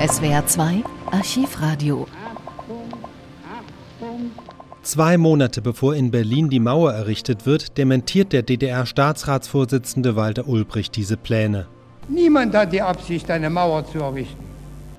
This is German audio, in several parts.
SWR 2 Archivradio. Zwei Monate bevor in Berlin die Mauer errichtet wird, dementiert der DDR-Staatsratsvorsitzende Walter Ulbricht diese Pläne. Niemand hat die Absicht, eine Mauer zu errichten.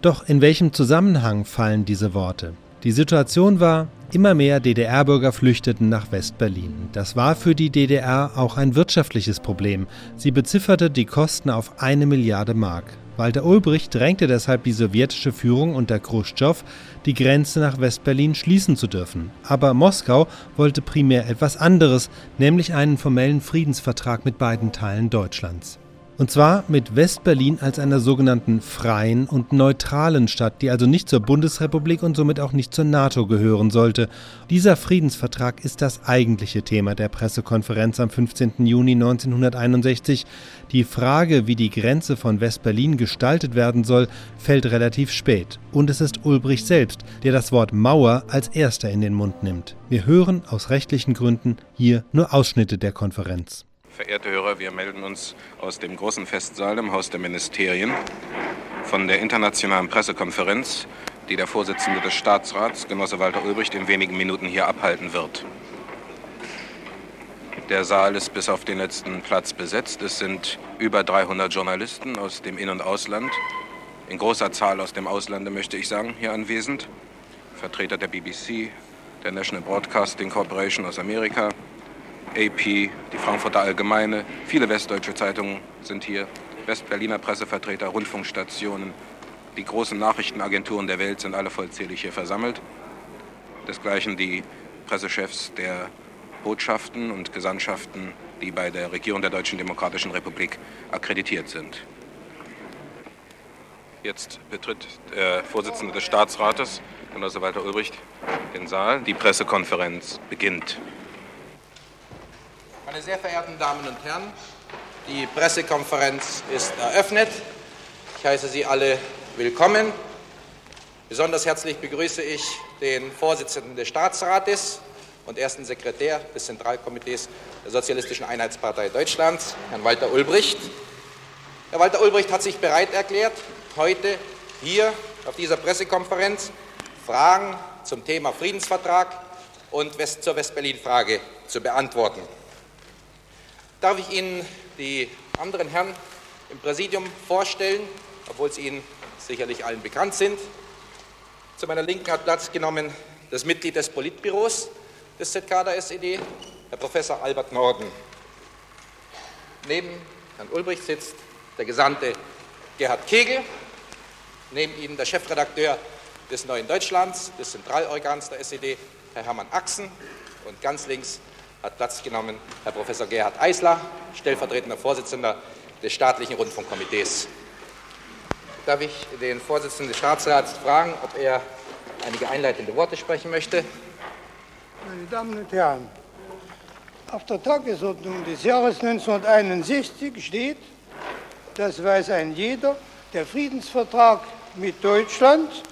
Doch in welchem Zusammenhang fallen diese Worte? Die Situation war, immer mehr DDR-Bürger flüchteten nach West-Berlin. Das war für die DDR auch ein wirtschaftliches Problem. Sie bezifferte die Kosten auf eine Milliarde Mark. Walter Ulbricht drängte deshalb die sowjetische Führung unter Khrushchev, die Grenze nach West-Berlin schließen zu dürfen. Aber Moskau wollte primär etwas anderes, nämlich einen formellen Friedensvertrag mit beiden Teilen Deutschlands. Und zwar mit West-Berlin als einer sogenannten freien und neutralen Stadt, die also nicht zur Bundesrepublik und somit auch nicht zur NATO gehören sollte. Dieser Friedensvertrag ist das eigentliche Thema der Pressekonferenz am 15. Juni 1961. Die Frage, wie die Grenze von West-Berlin gestaltet werden soll, fällt relativ spät. Und es ist Ulbricht selbst, der das Wort Mauer als erster in den Mund nimmt. Wir hören aus rechtlichen Gründen hier nur Ausschnitte der Konferenz. Verehrte Hörer, wir melden uns aus dem großen Festsaal im Haus der Ministerien von der internationalen Pressekonferenz, die der Vorsitzende des Staatsrats, Genosse Walter Ulbricht, in wenigen Minuten hier abhalten wird. Der Saal ist bis auf den letzten Platz besetzt. Es sind über 300 Journalisten aus dem In- und Ausland, in großer Zahl aus dem Auslande, möchte ich sagen, hier anwesend. Vertreter der BBC, der National Broadcasting Corporation aus Amerika, AP, die Frankfurter Allgemeine, viele westdeutsche Zeitungen sind hier, Westberliner Pressevertreter, Rundfunkstationen, die großen Nachrichtenagenturen der Welt sind alle vollzählig hier versammelt. Desgleichen die Pressechefs der Botschaften und Gesandtschaften, die bei der Regierung der Deutschen Demokratischen Republik akkreditiert sind. Jetzt betritt der Vorsitzende des Staatsrates, Genosse Walter Ulbricht, den Saal. Die Pressekonferenz beginnt. Meine sehr verehrten Damen und Herren, die Pressekonferenz ist eröffnet. Ich heiße Sie alle willkommen. Besonders herzlich begrüße ich den Vorsitzenden des Staatsrates und ersten Sekretär des Zentralkomitees der Sozialistischen Einheitspartei Deutschlands, Herrn Walter Ulbricht. Herr Walter Ulbricht hat sich bereit erklärt, heute hier auf dieser Pressekonferenz Fragen zum Thema Friedensvertrag und zur Westberlin-Frage zu beantworten darf ich Ihnen die anderen Herren im Präsidium vorstellen, obwohl sie Ihnen sicherlich allen bekannt sind. Zu meiner Linken hat Platz genommen das Mitglied des Politbüros des ZK der SED, Herr Professor Albert Norden. Neben Herrn Ulbricht sitzt der Gesandte Gerhard Kegel, neben Ihnen der Chefredakteur des Neuen Deutschlands, des Zentralorgans der SED, Herr Hermann Axen, und ganz links hat Platz genommen Herr Professor Gerhard Eisler, stellvertretender Vorsitzender des staatlichen Rundfunkkomitees. Darf ich den Vorsitzenden des Staatsrats fragen, ob er einige einleitende Worte sprechen möchte? Meine Damen und Herren, auf der Tagesordnung des Jahres 1961 steht, das weiß ein jeder, der Friedensvertrag mit Deutschland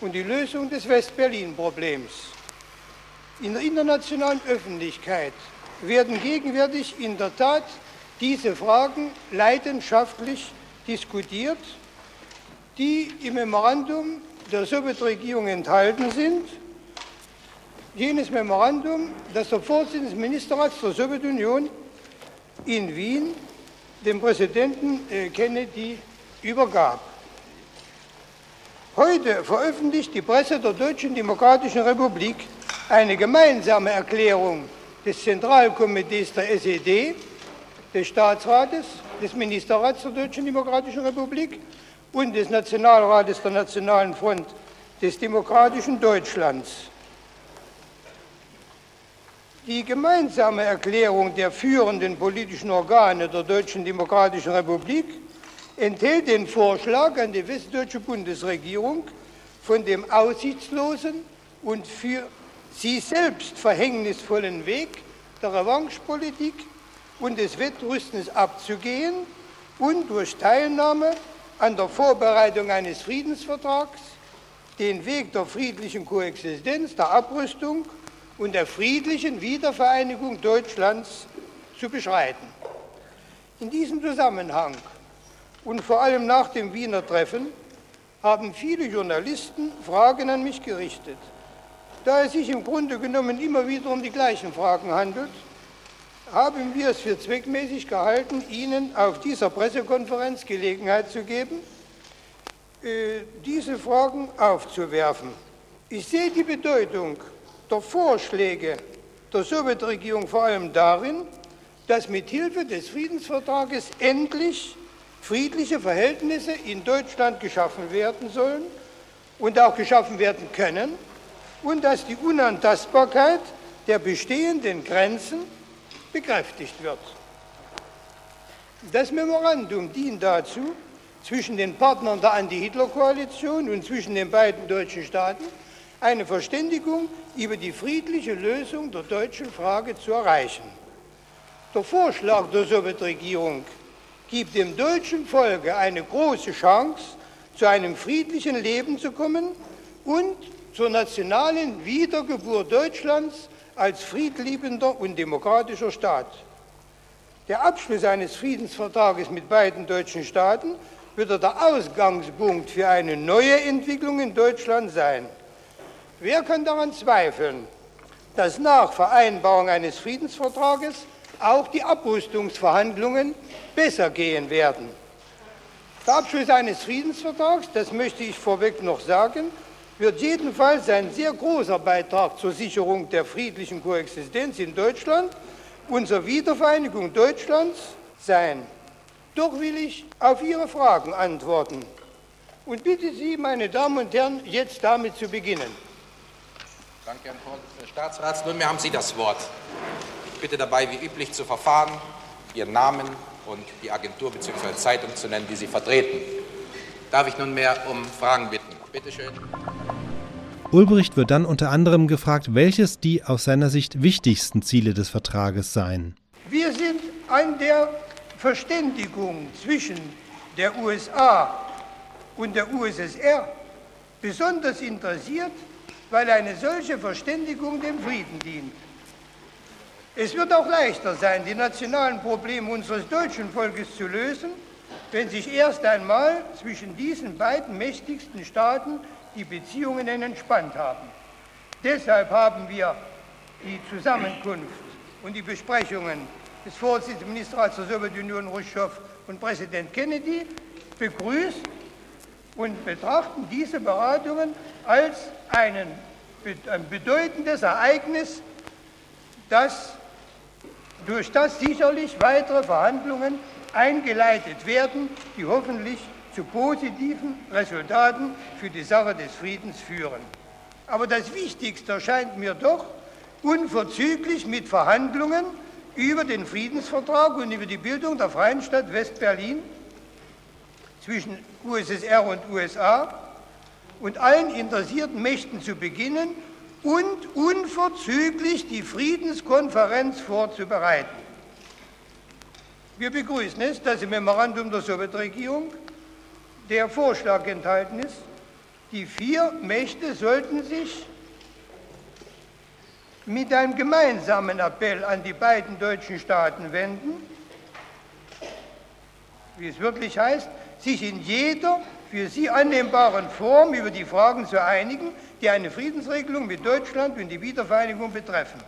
und die Lösung des West-Berlin-Problems. In der internationalen Öffentlichkeit werden gegenwärtig in der Tat diese Fragen leidenschaftlich diskutiert, die im Memorandum der Sowjetregierung enthalten sind. Jenes Memorandum, das der Vorsitzende des Ministerrats der Sowjetunion in Wien dem Präsidenten äh, Kennedy übergab. Heute veröffentlicht die Presse der Deutschen Demokratischen Republik eine gemeinsame Erklärung des Zentralkomitees der SED, des Staatsrates, des Ministerrats der Deutschen Demokratischen Republik und des Nationalrates der Nationalen Front des demokratischen Deutschlands. Die gemeinsame Erklärung der führenden politischen Organe der Deutschen Demokratischen Republik enthält den Vorschlag an die westdeutsche Bundesregierung von dem aussichtslosen und für sie selbst verhängnisvollen Weg der Revanchepolitik und des Wettrüstens abzugehen und durch Teilnahme an der Vorbereitung eines Friedensvertrags den Weg der friedlichen Koexistenz, der Abrüstung und der friedlichen Wiedervereinigung Deutschlands zu beschreiten. In diesem Zusammenhang und vor allem nach dem Wiener Treffen haben viele Journalisten Fragen an mich gerichtet. Da es sich im Grunde genommen immer wieder um die gleichen Fragen handelt, haben wir es für zweckmäßig gehalten, Ihnen auf dieser Pressekonferenz Gelegenheit zu geben, äh, diese Fragen aufzuwerfen. Ich sehe die Bedeutung der Vorschläge der Sowjetregierung vor allem darin, dass mit Hilfe des Friedensvertrages endlich friedliche Verhältnisse in Deutschland geschaffen werden sollen und auch geschaffen werden können und dass die Unantastbarkeit der bestehenden Grenzen bekräftigt wird. Das Memorandum dient dazu, zwischen den Partnern der Anti-Hitler-Koalition und zwischen den beiden deutschen Staaten eine Verständigung über die friedliche Lösung der deutschen Frage zu erreichen. Der Vorschlag der Sowjetregierung gibt dem deutschen Volke eine große Chance, zu einem friedlichen Leben zu kommen und zur nationalen Wiedergeburt Deutschlands als friedliebender und demokratischer Staat. Der Abschluss eines Friedensvertrages mit beiden deutschen Staaten wird der Ausgangspunkt für eine neue Entwicklung in Deutschland sein. Wer kann daran zweifeln, dass nach Vereinbarung eines Friedensvertrages auch die Abrüstungsverhandlungen besser gehen werden. Der Abschluss eines Friedensvertrags, das möchte ich vorweg noch sagen, wird jedenfalls ein sehr großer Beitrag zur Sicherung der friedlichen Koexistenz in Deutschland und zur Wiedervereinigung Deutschlands sein. Doch will ich auf Ihre Fragen antworten und bitte Sie, meine Damen und Herren, jetzt damit zu beginnen. Danke, Herr Staatsrats. Nunmehr haben Sie das Wort. Ich bitte dabei, wie üblich zu verfahren, Ihren Namen und die Agentur bzw. Zeitung zu nennen, die Sie vertreten. Darf ich nunmehr um Fragen bitten? Bitte schön. Ulbricht wird dann unter anderem gefragt, welches die aus seiner Sicht wichtigsten Ziele des Vertrages seien. Wir sind an der Verständigung zwischen der USA und der USSR besonders interessiert, weil eine solche Verständigung dem Frieden dient. Es wird auch leichter sein, die nationalen Probleme unseres deutschen Volkes zu lösen, wenn sich erst einmal zwischen diesen beiden mächtigsten Staaten die Beziehungen entspannt haben. Deshalb haben wir die Zusammenkunft und die Besprechungen des Vorsitzenden Ministerrats der Sowjetunion Khrushchev und Präsident Kennedy begrüßt und betrachten diese Beratungen als einen, ein bedeutendes Ereignis, das durch das sicherlich weitere Verhandlungen eingeleitet werden, die hoffentlich zu positiven Resultaten für die Sache des Friedens führen. Aber das Wichtigste erscheint mir doch, unverzüglich mit Verhandlungen über den Friedensvertrag und über die Bildung der Freien Stadt West-Berlin zwischen USSR und USA und allen interessierten Mächten zu beginnen und unverzüglich die Friedenskonferenz vorzubereiten. Wir begrüßen es, dass im Memorandum der Sowjetregierung der Vorschlag enthalten ist, die vier Mächte sollten sich mit einem gemeinsamen Appell an die beiden deutschen Staaten wenden, wie es wirklich heißt, sich in jeder für sie annehmbaren Form über die Fragen zu einigen, die eine Friedensregelung mit Deutschland und die Wiedervereinigung betreffen.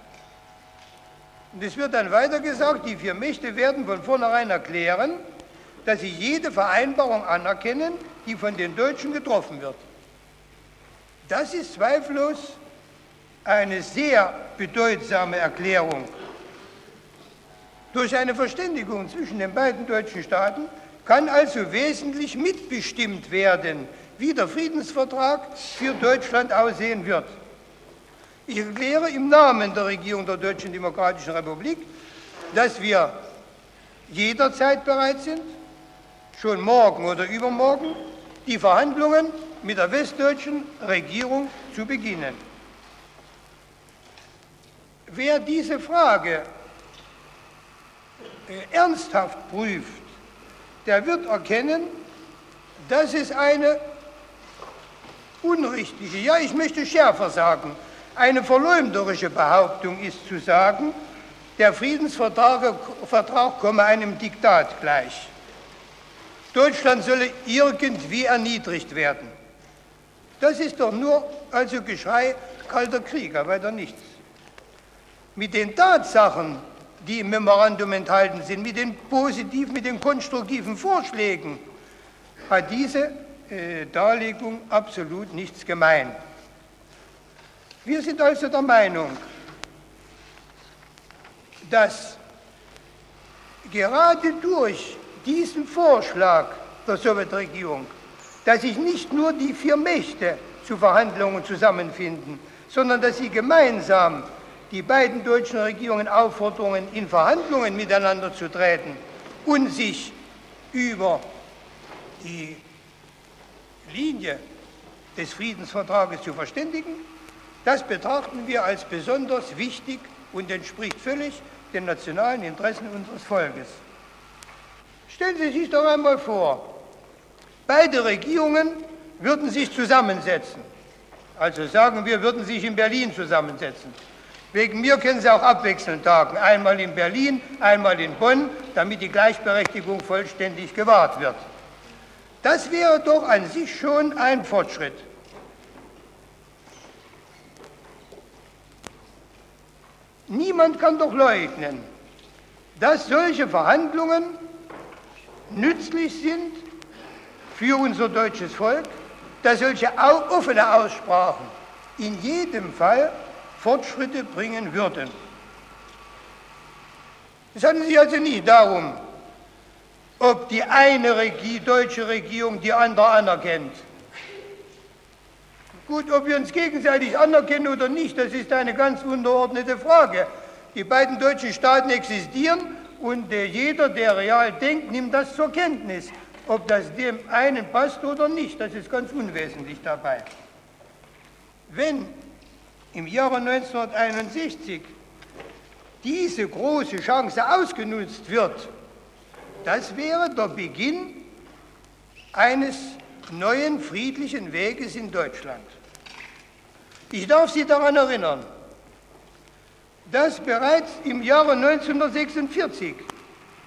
Und es wird dann weiter gesagt, die vier Mächte werden von vornherein erklären, dass sie jede Vereinbarung anerkennen, die von den Deutschen getroffen wird. Das ist zweifellos eine sehr bedeutsame Erklärung. Durch eine Verständigung zwischen den beiden deutschen Staaten kann also wesentlich mitbestimmt werden, wie der Friedensvertrag für Deutschland aussehen wird. Ich erkläre im Namen der Regierung der Deutschen Demokratischen Republik, dass wir jederzeit bereit sind, schon morgen oder übermorgen, die Verhandlungen mit der westdeutschen Regierung zu beginnen. Wer diese Frage äh, ernsthaft prüft, der wird erkennen, dass es eine unrichtige, ja ich möchte schärfer sagen, eine verleumderische Behauptung ist zu sagen, der Friedensvertrag Vertrag komme einem Diktat gleich. Deutschland solle irgendwie erniedrigt werden. Das ist doch nur also Geschrei kalter Krieg, aber weiter nichts. Mit den Tatsachen, die im Memorandum enthalten sind, mit den positiven, mit den konstruktiven Vorschlägen, hat diese äh, Darlegung absolut nichts gemein. Wir sind also der Meinung, dass gerade durch diesen Vorschlag der Sowjetregierung, dass sich nicht nur die vier Mächte zu Verhandlungen zusammenfinden, sondern dass sie gemeinsam die beiden deutschen Regierungen auffordern, in Verhandlungen miteinander zu treten und sich über die Linie des Friedensvertrages zu verständigen, das betrachten wir als besonders wichtig und entspricht völlig den nationalen Interessen unseres Volkes. Stellen Sie sich doch einmal vor, beide Regierungen würden sich zusammensetzen. Also sagen wir, würden sich in Berlin zusammensetzen. Wegen mir können Sie auch abwechselnd tagen, einmal in Berlin, einmal in Bonn, damit die Gleichberechtigung vollständig gewahrt wird. Das wäre doch an sich schon ein Fortschritt. Niemand kann doch leugnen, dass solche Verhandlungen nützlich sind für unser deutsches Volk, dass solche offene Aussprachen in jedem Fall Fortschritte bringen würden. Es handelt sich also nicht darum, ob die eine Regie, deutsche Regierung die andere anerkennt. Gut, ob wir uns gegenseitig anerkennen oder nicht, das ist eine ganz unterordnete Frage. Die beiden deutschen Staaten existieren und äh, jeder, der real denkt, nimmt das zur Kenntnis. Ob das dem einen passt oder nicht, das ist ganz unwesentlich dabei. Wenn im Jahre 1961 diese große Chance ausgenutzt wird, das wäre der Beginn eines neuen friedlichen Weges in Deutschland. Ich darf Sie daran erinnern, dass bereits im Jahre 1946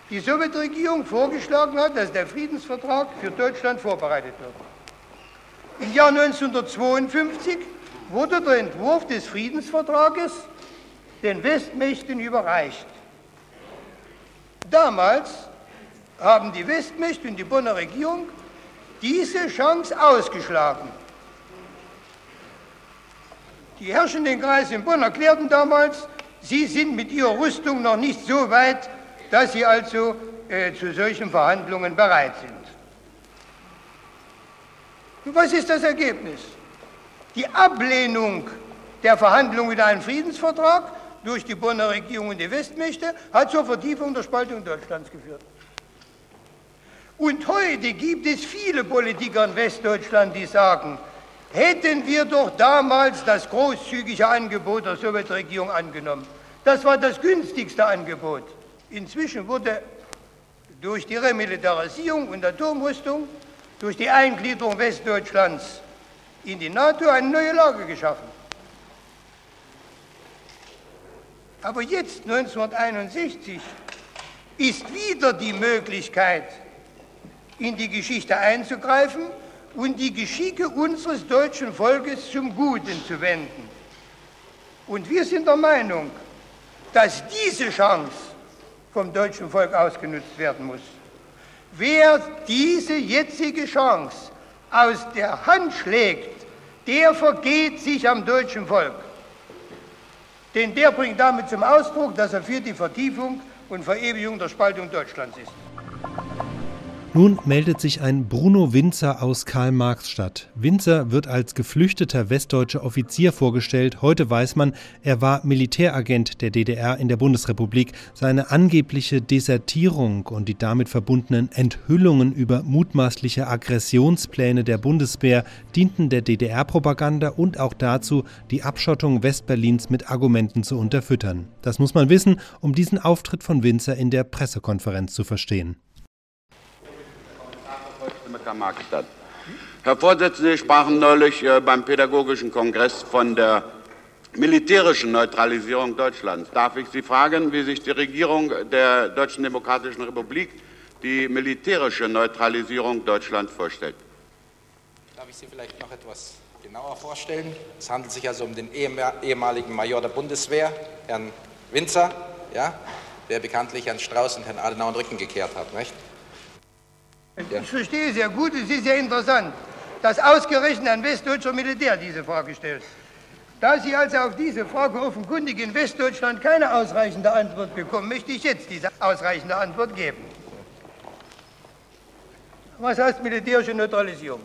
die Sowjetregierung vorgeschlagen hat, dass der Friedensvertrag für Deutschland vorbereitet wird. Im Jahr 1952 wurde der Entwurf des Friedensvertrages den Westmächten überreicht. Damals haben die Westmächte und die Bonner Regierung diese Chance ausgeschlagen. Die herrschenden Kreise in Bonn erklärten damals, sie sind mit ihrer Rüstung noch nicht so weit, dass sie also äh, zu solchen Verhandlungen bereit sind. Was ist das Ergebnis? Die Ablehnung der Verhandlungen über einen Friedensvertrag durch die Bonner Regierung und die Westmächte hat zur Vertiefung der Spaltung Deutschlands geführt. Und heute gibt es viele Politiker in Westdeutschland, die sagen, hätten wir doch damals das großzügige Angebot der Sowjetregierung angenommen. Das war das günstigste Angebot. Inzwischen wurde durch die Remilitarisierung und Atomrüstung, durch die Eingliederung Westdeutschlands in die NATO eine neue Lage geschaffen. Aber jetzt, 1961, ist wieder die Möglichkeit, in die Geschichte einzugreifen und die Geschicke unseres deutschen Volkes zum Guten zu wenden. Und wir sind der Meinung, dass diese Chance vom deutschen Volk ausgenutzt werden muss. Wer diese jetzige Chance aus der Hand schlägt, der vergeht sich am deutschen Volk. Denn der bringt damit zum Ausdruck, dass er für die Vertiefung und Verewigung der Spaltung Deutschlands ist. Nun meldet sich ein Bruno Winzer aus Karl-Marx-Stadt. Winzer wird als geflüchteter westdeutscher Offizier vorgestellt. Heute weiß man, er war Militäragent der DDR in der Bundesrepublik. Seine angebliche Desertierung und die damit verbundenen Enthüllungen über mutmaßliche Aggressionspläne der Bundeswehr dienten der DDR-Propaganda und auch dazu, die Abschottung Westberlins mit Argumenten zu unterfüttern. Das muss man wissen, um diesen Auftritt von Winzer in der Pressekonferenz zu verstehen. Markstadt. Herr Vorsitzender, Sie sprachen neulich äh, beim Pädagogischen Kongress von der militärischen Neutralisierung Deutschlands. Darf ich Sie fragen, wie sich die Regierung der Deutschen Demokratischen Republik die militärische Neutralisierung Deutschlands vorstellt. Darf ich Sie vielleicht noch etwas genauer vorstellen? Es handelt sich also um den ehemaligen Major der Bundeswehr, Herrn Winzer, ja, der bekanntlich Herrn Strauß und Herrn Adenauer den Rücken gekehrt hat. Nicht? Ja. Ich verstehe sehr gut, es ist sehr interessant, dass ausgerechnet ein westdeutscher Militär diese Frage stellt. Da Sie also auf diese Frage offenkundig in Westdeutschland keine ausreichende Antwort bekommen, möchte ich jetzt diese ausreichende Antwort geben. Was heißt militärische Neutralisierung?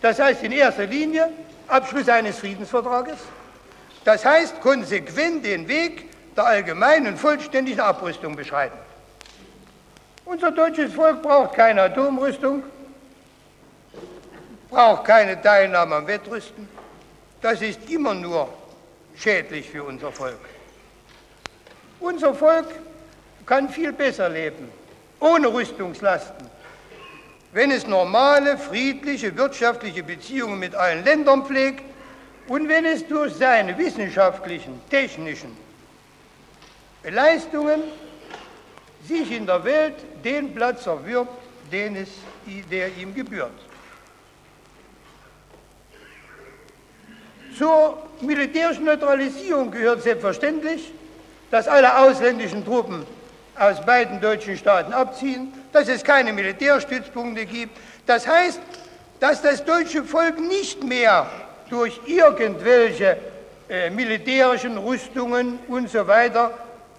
Das heißt in erster Linie Abschluss eines Friedensvertrages. Das heißt konsequent den Weg der allgemeinen und vollständigen Abrüstung beschreiten. Unser deutsches Volk braucht keine Atomrüstung, braucht keine Teilnahme am Wettrüsten das ist immer nur schädlich für unser Volk. Unser Volk kann viel besser leben, ohne Rüstungslasten, wenn es normale, friedliche, wirtschaftliche Beziehungen mit allen Ländern pflegt und wenn es durch seine wissenschaftlichen, technischen Leistungen sich in der Welt den Platz erwirbt, den es, der ihm gebührt. Zur militärischen Neutralisierung gehört selbstverständlich, dass alle ausländischen Truppen aus beiden deutschen Staaten abziehen, dass es keine Militärstützpunkte gibt. Das heißt, dass das deutsche Volk nicht mehr durch irgendwelche äh, militärischen Rüstungen und so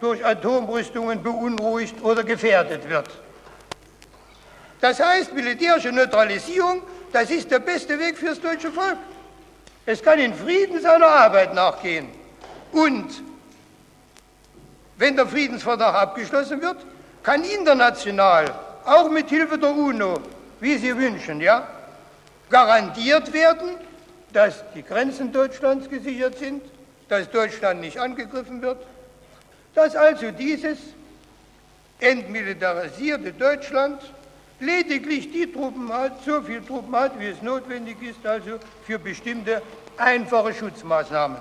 durch Atomrüstungen beunruhigt oder gefährdet wird. Das heißt, militärische Neutralisierung, das ist der beste Weg fürs deutsche Volk. Es kann in Frieden seiner Arbeit nachgehen. Und wenn der Friedensvertrag abgeschlossen wird, kann international, auch mit Hilfe der UNO, wie Sie wünschen, ja, garantiert werden, dass die Grenzen Deutschlands gesichert sind, dass Deutschland nicht angegriffen wird, dass also dieses entmilitarisierte Deutschland lediglich die Truppen hat, so viel Truppen hat, wie es notwendig ist, also für bestimmte einfache Schutzmaßnahmen.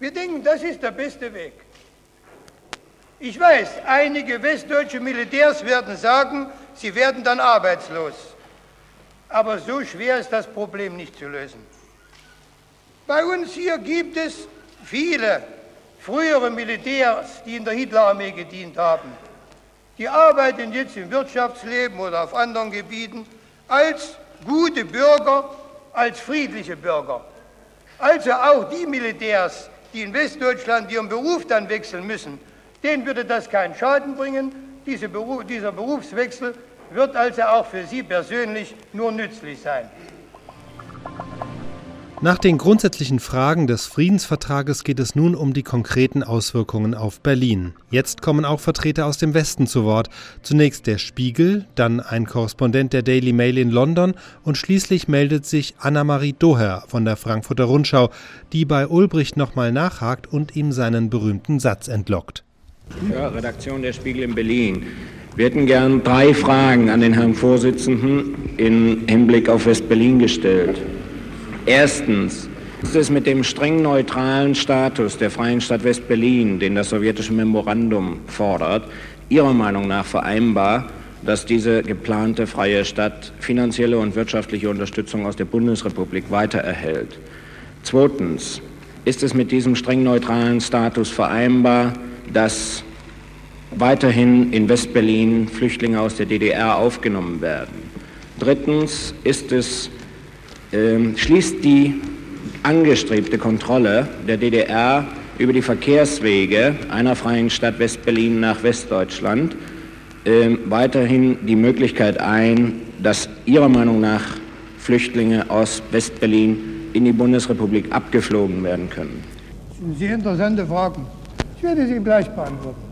Wir denken, das ist der beste Weg. Ich weiß, einige westdeutsche Militärs werden sagen, sie werden dann arbeitslos. Aber so schwer ist das Problem nicht zu lösen. Bei uns hier gibt es viele frühere Militärs, die in der Hitlerarmee gedient haben. Die arbeiten jetzt im Wirtschaftsleben oder auf anderen Gebieten als gute Bürger, als friedliche Bürger. Also auch die Militärs, die in Westdeutschland ihren Beruf dann wechseln müssen, denen würde das keinen Schaden bringen. Diese Beruf, dieser Berufswechsel wird also auch für sie persönlich nur nützlich sein. Nach den grundsätzlichen Fragen des Friedensvertrages geht es nun um die konkreten Auswirkungen auf Berlin. Jetzt kommen auch Vertreter aus dem Westen zu Wort. Zunächst der Spiegel, dann ein Korrespondent der Daily Mail in London und schließlich meldet sich Anna-Marie Doher von der Frankfurter Rundschau, die bei Ulbricht nochmal nachhakt und ihm seinen berühmten Satz entlockt. Ja, Redaktion der Spiegel in Berlin. Wir hätten gern drei Fragen an den Herrn Vorsitzenden im Hinblick auf West-Berlin gestellt. Erstens ist es mit dem streng neutralen Status der Freien Stadt West-Berlin, den das sowjetische Memorandum fordert, Ihrer Meinung nach vereinbar, dass diese geplante freie Stadt finanzielle und wirtschaftliche Unterstützung aus der Bundesrepublik weiter erhält? Zweitens, ist es mit diesem streng neutralen Status vereinbar, dass weiterhin in West-Berlin Flüchtlinge aus der DDR aufgenommen werden? Drittens, ist es ähm, schließt die angestrebte Kontrolle der DDR über die Verkehrswege einer freien Stadt Westberlin nach Westdeutschland äh, weiterhin die Möglichkeit ein, dass Ihrer Meinung nach Flüchtlinge aus Westberlin in die Bundesrepublik abgeflogen werden können? Das sind sehr interessante Fragen. Ich werde sie gleich beantworten.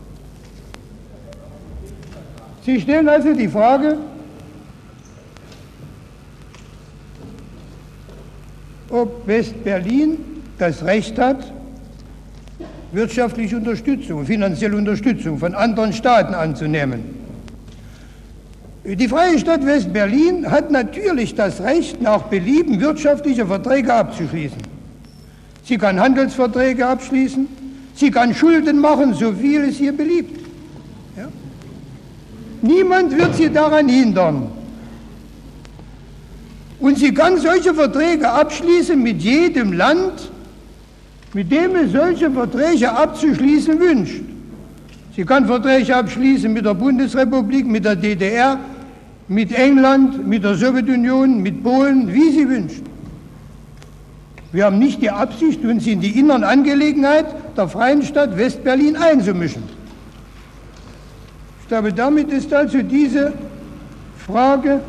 Sie stellen also die Frage, ob West-Berlin das Recht hat, wirtschaftliche Unterstützung, finanzielle Unterstützung von anderen Staaten anzunehmen. Die Freie Stadt West-Berlin hat natürlich das Recht, nach Belieben wirtschaftliche Verträge abzuschließen. Sie kann Handelsverträge abschließen, sie kann Schulden machen, so viel es ihr beliebt. Ja? Niemand wird sie daran hindern. Und sie kann solche Verträge abschließen mit jedem Land, mit dem es solche Verträge abzuschließen wünscht. Sie kann Verträge abschließen mit der Bundesrepublik, mit der DDR, mit England, mit der Sowjetunion, mit Polen, wie sie wünscht. Wir haben nicht die Absicht, uns in die inneren Angelegenheit der freien Stadt Westberlin einzumischen. Ich glaube, damit ist also diese Frage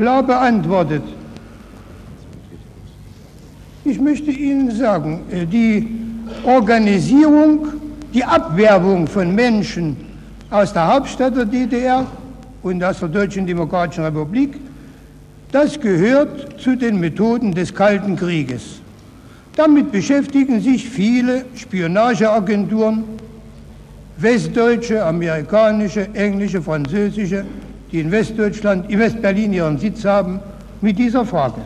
klar beantwortet. Ich möchte Ihnen sagen, äh, die Organisierung, die Abwerbung von Menschen aus der Hauptstadt der DDR und aus der Deutschen Demokratischen Republik, das gehört zu den Methoden des Kalten Krieges. Damit beschäftigen sich viele Spionageagenturen, westdeutsche, amerikanische, englische, französische, die in Westdeutschland, in Westberlin ihren Sitz haben, mit dieser Frage.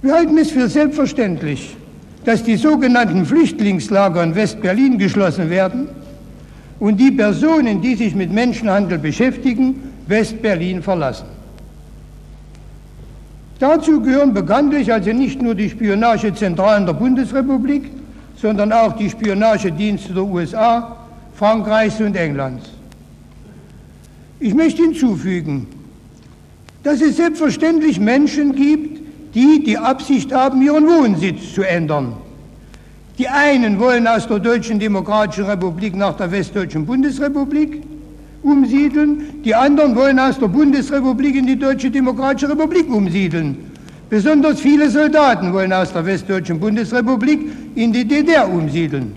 Wir halten es für selbstverständlich, dass die sogenannten Flüchtlingslager in Westberlin geschlossen werden und die Personen, die sich mit Menschenhandel beschäftigen, Westberlin verlassen. Dazu gehören bekanntlich also nicht nur die Spionagezentralen der Bundesrepublik, sondern auch die Spionagedienste der USA, Frankreichs und Englands. Ich möchte hinzufügen, dass es selbstverständlich Menschen gibt, die die Absicht haben, ihren Wohnsitz zu ändern. Die einen wollen aus der Deutschen Demokratischen Republik nach der Westdeutschen Bundesrepublik, umsiedeln, die anderen wollen aus der Bundesrepublik in die Deutsche Demokratische Republik umsiedeln. Besonders viele Soldaten wollen aus der Westdeutschen Bundesrepublik in die DDR umsiedeln.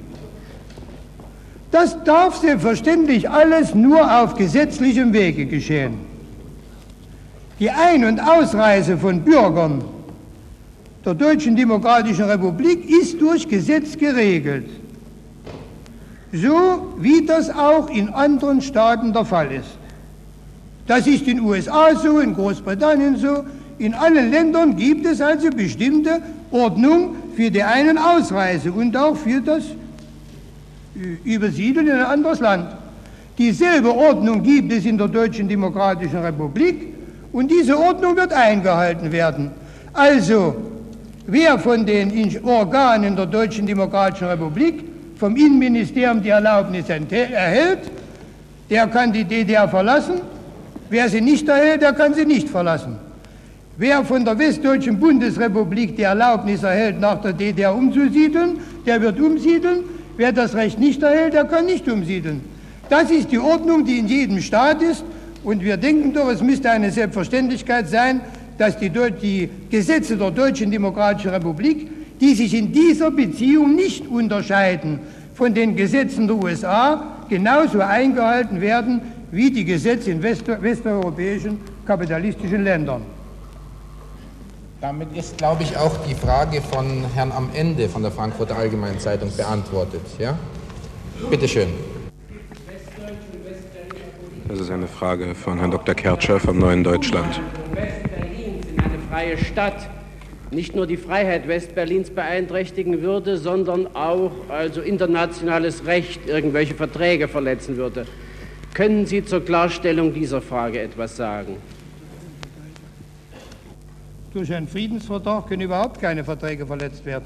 Das darf selbstverständlich alles nur auf gesetzlichem Wege geschehen. Die Ein- und Ausreise von Bürgern der Deutschen Demokratischen Republik ist durch Gesetz geregelt so wie das auch in anderen Staaten der Fall ist. Das ist in den USA so, in Großbritannien so. In allen Ländern gibt es also bestimmte Ordnung für die einen Ausreise und auch für das Übersiedeln in ein anderes Land. Dieselbe Ordnung gibt es in der Deutschen Demokratischen Republik und diese Ordnung wird eingehalten werden. Also, wer von den Organen der Deutschen Demokratischen Republik vom Innenministerium die Erlaubnis erhält, der kann die DDR verlassen. Wer sie nicht erhält, der kann sie nicht verlassen. Wer von der Westdeutschen Bundesrepublik die Erlaubnis erhält, nach der DDR umzusiedeln, der wird umsiedeln. Wer das Recht nicht erhält, der kann nicht umsiedeln. Das ist die Ordnung, die in jedem Staat ist. Und wir denken doch, es müsste eine Selbstverständlichkeit sein, dass die, die Gesetze der Deutschen Demokratischen Republik die sich in dieser Beziehung nicht unterscheiden von den Gesetzen der USA, genauso eingehalten werden wie die Gesetze in west westeuropäischen kapitalistischen Ländern. Damit ist, glaube ich, auch die Frage von Herrn am Ende von der Frankfurter Allgemeinen Zeitung beantwortet. Ja? Bitte schön. Das ist eine Frage von Herrn Dr. Kertscher vom Neuen Deutschland. West-Berlin ist eine freie Stadt nicht nur die Freiheit Westberlins beeinträchtigen würde, sondern auch also internationales Recht, irgendwelche Verträge verletzen würde. Können Sie zur Klarstellung dieser Frage etwas sagen? Durch einen Friedensvertrag können überhaupt keine Verträge verletzt werden,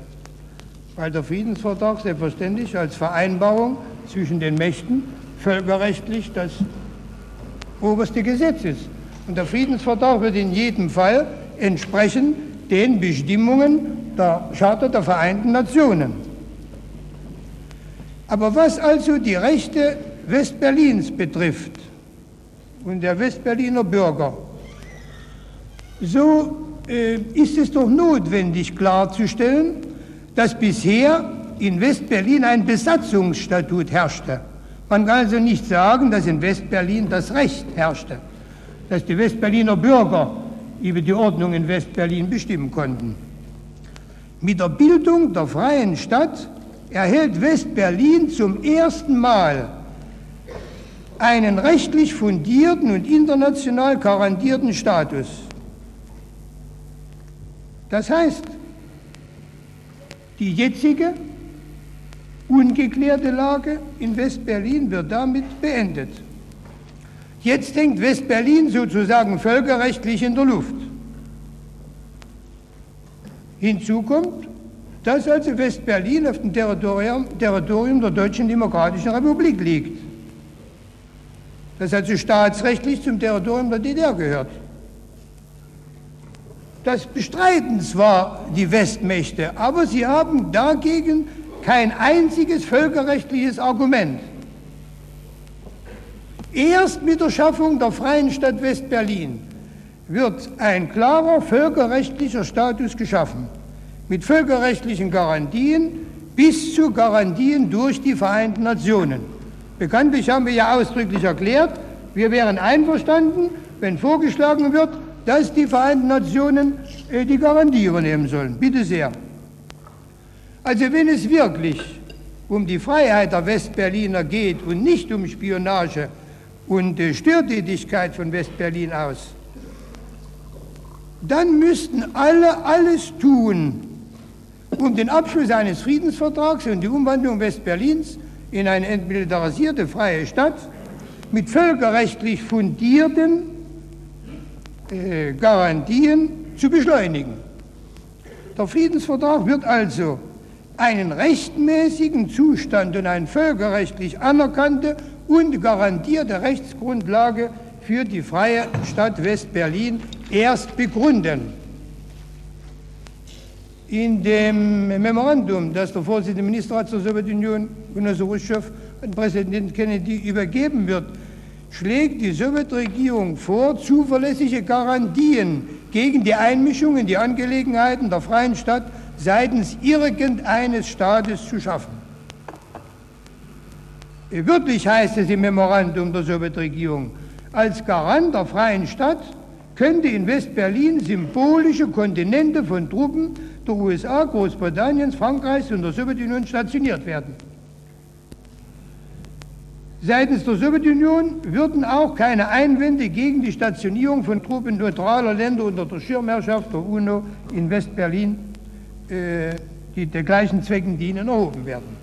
weil der Friedensvertrag selbstverständlich als Vereinbarung zwischen den Mächten völkerrechtlich das oberste Gesetz ist. Und der Friedensvertrag wird in jedem Fall entsprechen den Bestimmungen der Charta der Vereinten Nationen. Aber was also die Rechte Westberlins betrifft und der Westberliner Bürger, so ist es doch notwendig klarzustellen, dass bisher in Westberlin ein Besatzungsstatut herrschte. Man kann also nicht sagen, dass in Westberlin das Recht herrschte, dass die Westberliner Bürger über die Ordnung in Westberlin bestimmen konnten. Mit der Bildung der freien Stadt erhält Westberlin zum ersten Mal einen rechtlich fundierten und international garantierten Status. Das heißt, die jetzige ungeklärte Lage in Westberlin wird damit beendet. Jetzt hängt West-Berlin sozusagen völkerrechtlich in der Luft. Hinzu kommt, dass also West-Berlin auf dem Territorium, Territorium der Deutschen Demokratischen Republik liegt. Das also staatsrechtlich zum Territorium der DDR gehört. Das bestreiten zwar die Westmächte, aber sie haben dagegen kein einziges völkerrechtliches Argument. Erst mit der Schaffung der freien Stadt West-Berlin wird ein klarer völkerrechtlicher Status geschaffen, mit völkerrechtlichen Garantien bis zu Garantien durch die Vereinten Nationen. Bekanntlich haben wir ja ausdrücklich erklärt, wir wären einverstanden, wenn vorgeschlagen wird, dass die Vereinten Nationen äh, die Garantie übernehmen sollen. Bitte sehr. Also wenn es wirklich um die Freiheit der Westberliner geht und nicht um Spionage und äh, Störtätigkeit von Westberlin aus, dann müssten alle alles tun, um den Abschluss eines Friedensvertrags und die Umwandlung Westberlins in eine entmilitarisierte freie Stadt mit völkerrechtlich fundierten äh, Garantien zu beschleunigen. Der Friedensvertrag wird also einen rechtmäßigen Zustand und eine völkerrechtlich anerkannte und garantierte Rechtsgrundlage für die freie Stadt West-Berlin erst begründen. In dem Memorandum, das der Vorsitzende Ministerrat der Sowjetunion, Genosse Khrushchev, an Präsident Kennedy übergeben wird, schlägt die Sowjetregierung vor, zuverlässige Garantien gegen die Einmischung in die Angelegenheiten der freien Stadt seitens irgendeines Staates zu schaffen. Wörtlich heißt es im Memorandum der Sowjetregierung, als Garant der freien Stadt könnte in West-Berlin symbolische Kontinente von Truppen der USA, Großbritanniens, Frankreichs und der Sowjetunion stationiert werden. Seitens der Sowjetunion würden auch keine Einwände gegen die Stationierung von Truppen neutraler Länder unter der Schirmherrschaft der UNO in West-Berlin, äh, die der gleichen Zwecken dienen, erhoben werden.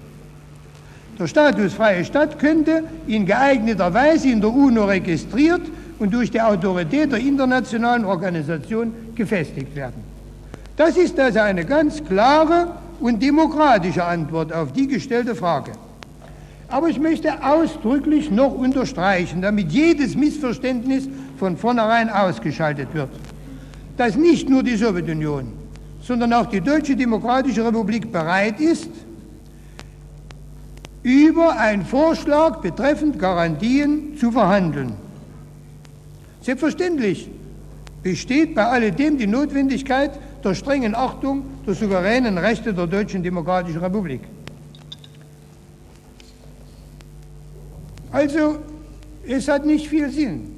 Der Status freie Stadt könnte in geeigneter Weise in der UNO registriert und durch die Autorität der internationalen Organisation gefestigt werden. Das ist also eine ganz klare und demokratische Antwort auf die gestellte Frage. Aber ich möchte ausdrücklich noch unterstreichen, damit jedes Missverständnis von vornherein ausgeschaltet wird, dass nicht nur die Sowjetunion, sondern auch die Deutsche Demokratische Republik bereit ist, über einen Vorschlag betreffend Garantien zu verhandeln. Selbstverständlich besteht bei alledem die Notwendigkeit der strengen Achtung der souveränen Rechte der Deutschen Demokratischen Republik. Also, es hat nicht viel Sinn,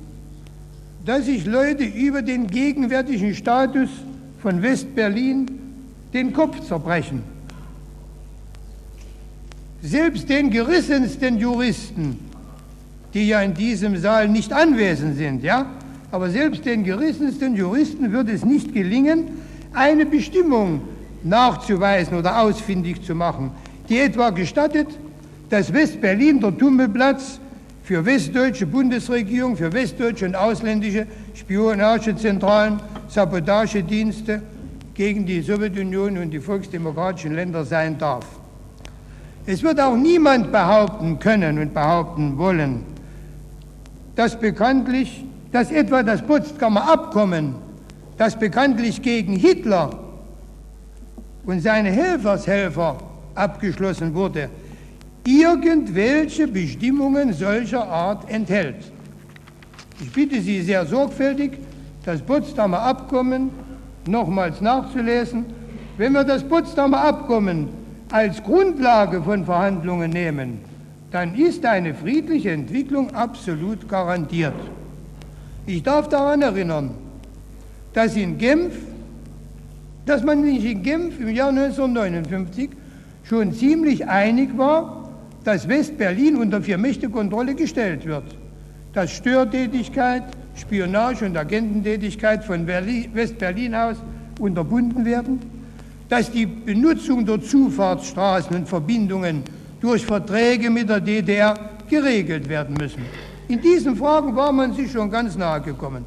dass sich Leute über den gegenwärtigen Status von West-Berlin den Kopf zerbrechen. Selbst den gerissensten Juristen, die ja in diesem Saal nicht anwesend sind, ja, aber selbst den gerissensten Juristen wird es nicht gelingen, eine Bestimmung nachzuweisen oder ausfindig zu machen, die etwa gestattet, dass West-Berlin der Tummelplatz für westdeutsche Bundesregierung, für westdeutsche und ausländische Spionagezentralen, Sabotagedienste gegen die Sowjetunion und die volksdemokratischen Länder sein darf. Es wird auch niemand behaupten können und behaupten wollen, dass bekanntlich, dass etwa das Potsdamer Abkommen, das bekanntlich gegen Hitler und seine Helfershelfer abgeschlossen wurde, irgendwelche Bestimmungen solcher Art enthält. Ich bitte Sie sehr sorgfältig, das Potsdamer Abkommen nochmals nachzulesen. Wenn wir das Potsdamer Abkommen als Grundlage von Verhandlungen nehmen, dann ist eine friedliche Entwicklung absolut garantiert. Ich darf daran erinnern, dass in Genf, dass man nicht in Genf im Jahr 1959 schon ziemlich einig war, dass West-Berlin unter Vier-Mächte-Kontrolle gestellt wird, dass Störtätigkeit, Spionage und Agententätigkeit von West-Berlin aus unterbunden werden, dass die Benutzung der Zufahrtsstraßen und Verbindungen durch Verträge mit der DDR geregelt werden müssen. In diesen Fragen war man sich schon ganz nahe gekommen.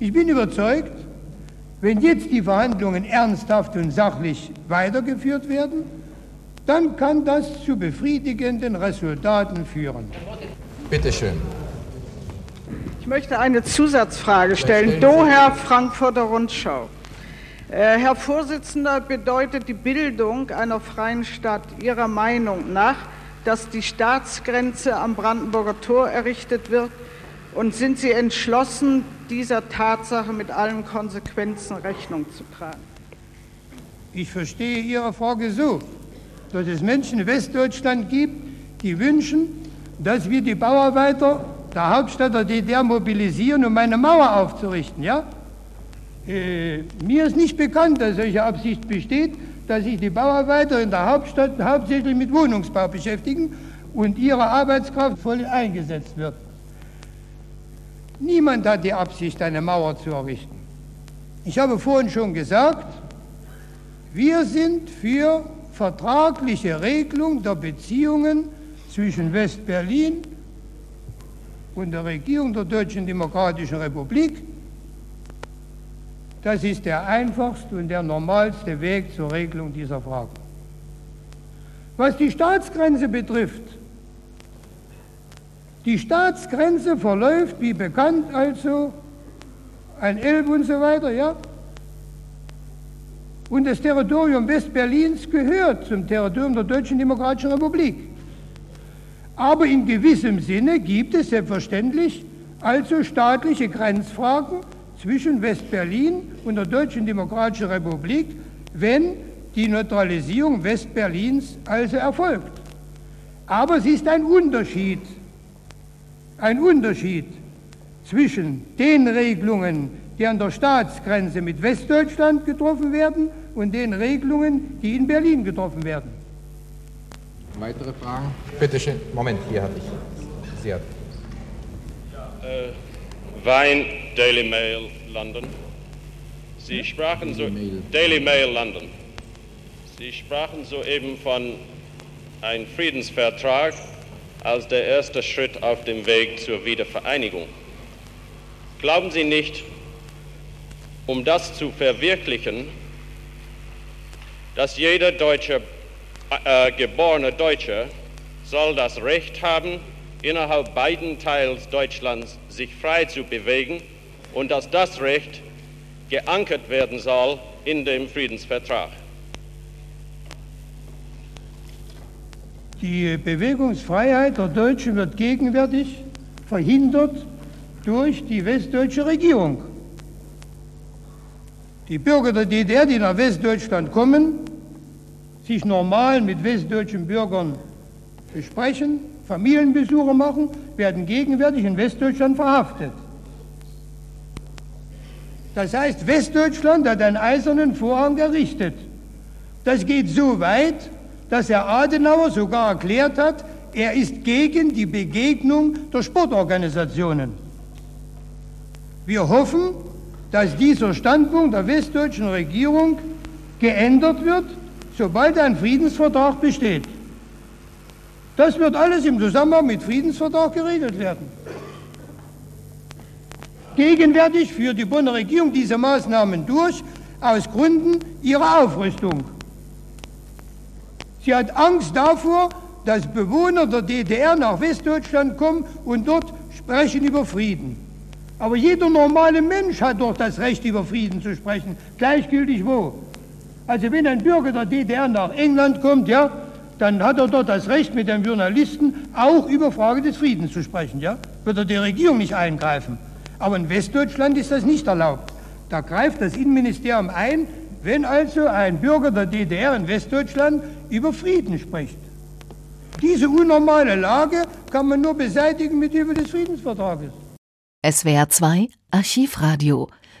Ich bin überzeugt, wenn jetzt die Verhandlungen ernsthaft und sachlich weitergeführt werden, dann kann das zu befriedigenden Resultaten führen. Bitte schön. Ich möchte eine Zusatzfrage stellen. Doher Frankfurter Rundschau. Äh, Herr Vorsitzender, bedeutet die Bildung einer freien Stadt Ihrer Meinung nach, dass die Staatsgrenze am Brandenburger Tor errichtet wird? Und sind Sie entschlossen, dieser Tatsache mit allen Konsequenzen Rechnung zu tragen? Ich verstehe Ihre Frage so, dass es Menschen in Westdeutschland gibt, die wünschen, dass wir die Bauarbeiter der Hauptstadt der DDR mobilisieren, um eine Mauer aufzurichten. Ja? Äh, mir ist nicht bekannt, dass solche Absicht besteht, dass sich die Bauarbeiter in der Hauptstadt hauptsächlich mit Wohnungsbau beschäftigen und ihre Arbeitskraft voll eingesetzt wird. Niemand hat die Absicht, eine Mauer zu errichten. Ich habe vorhin schon gesagt, wir sind für vertragliche Regelung der Beziehungen zwischen West-Berlin und der Regierung der Deutschen Demokratischen Republik das ist der einfachste und der normalste Weg zur Regelung dieser Frage. Was die Staatsgrenze betrifft, die Staatsgrenze verläuft, wie bekannt, also ein Elb und so weiter, ja? Und das Territorium Westberlins gehört zum Territorium der Deutschen Demokratischen Republik. Aber in gewissem Sinne gibt es selbstverständlich also staatliche Grenzfragen, zwischen Westberlin und der Deutschen Demokratischen Republik, wenn die Neutralisierung Westberlins also erfolgt. Aber es ist ein Unterschied, ein Unterschied zwischen den Regelungen, die an der Staatsgrenze mit Westdeutschland getroffen werden und den Regelungen, die in Berlin getroffen werden. Weitere Fragen? Bitte schön. Moment, hier hatte ich. Sie hat. Ja, äh Wein, Daily Mail, London. Sie sprachen so Daily Mail, London. Sie sprachen soeben von einem Friedensvertrag als der erste Schritt auf dem Weg zur Wiedervereinigung. Glauben Sie nicht, um das zu verwirklichen, dass jeder deutsche, äh, geborene Deutsche soll das Recht haben, innerhalb beiden Teils Deutschlands sich frei zu bewegen und dass das Recht geankert werden soll in dem Friedensvertrag. Die Bewegungsfreiheit der Deutschen wird gegenwärtig verhindert durch die westdeutsche Regierung. Die Bürger der DDR, die nach Westdeutschland kommen, sich normal mit westdeutschen Bürgern besprechen, Familienbesuche machen, werden gegenwärtig in Westdeutschland verhaftet. Das heißt, Westdeutschland hat einen eisernen Vorhang errichtet. Das geht so weit, dass Herr Adenauer sogar erklärt hat, er ist gegen die Begegnung der Sportorganisationen. Wir hoffen, dass dieser Standpunkt der westdeutschen Regierung geändert wird, sobald ein Friedensvertrag besteht. Das wird alles im Zusammenhang mit Friedensvertrag geregelt werden. Gegenwärtig führt die Bonner Regierung diese Maßnahmen durch aus Gründen ihrer Aufrüstung. Sie hat Angst davor, dass Bewohner der DDR nach Westdeutschland kommen und dort sprechen über Frieden. Aber jeder normale Mensch hat doch das Recht, über Frieden zu sprechen, gleichgültig wo. Also wenn ein Bürger der DDR nach England kommt, ja, dann hat er dort das Recht, mit dem Journalisten auch über Frage des Friedens zu sprechen. Ja? Wird er die Regierung nicht eingreifen. Aber in Westdeutschland ist das nicht erlaubt. Da greift das Innenministerium ein, wenn also ein Bürger der DDR in Westdeutschland über Frieden spricht. Diese unnormale Lage kann man nur beseitigen mit Hilfe des Friedensvertrages. SWR 2 Archivradio.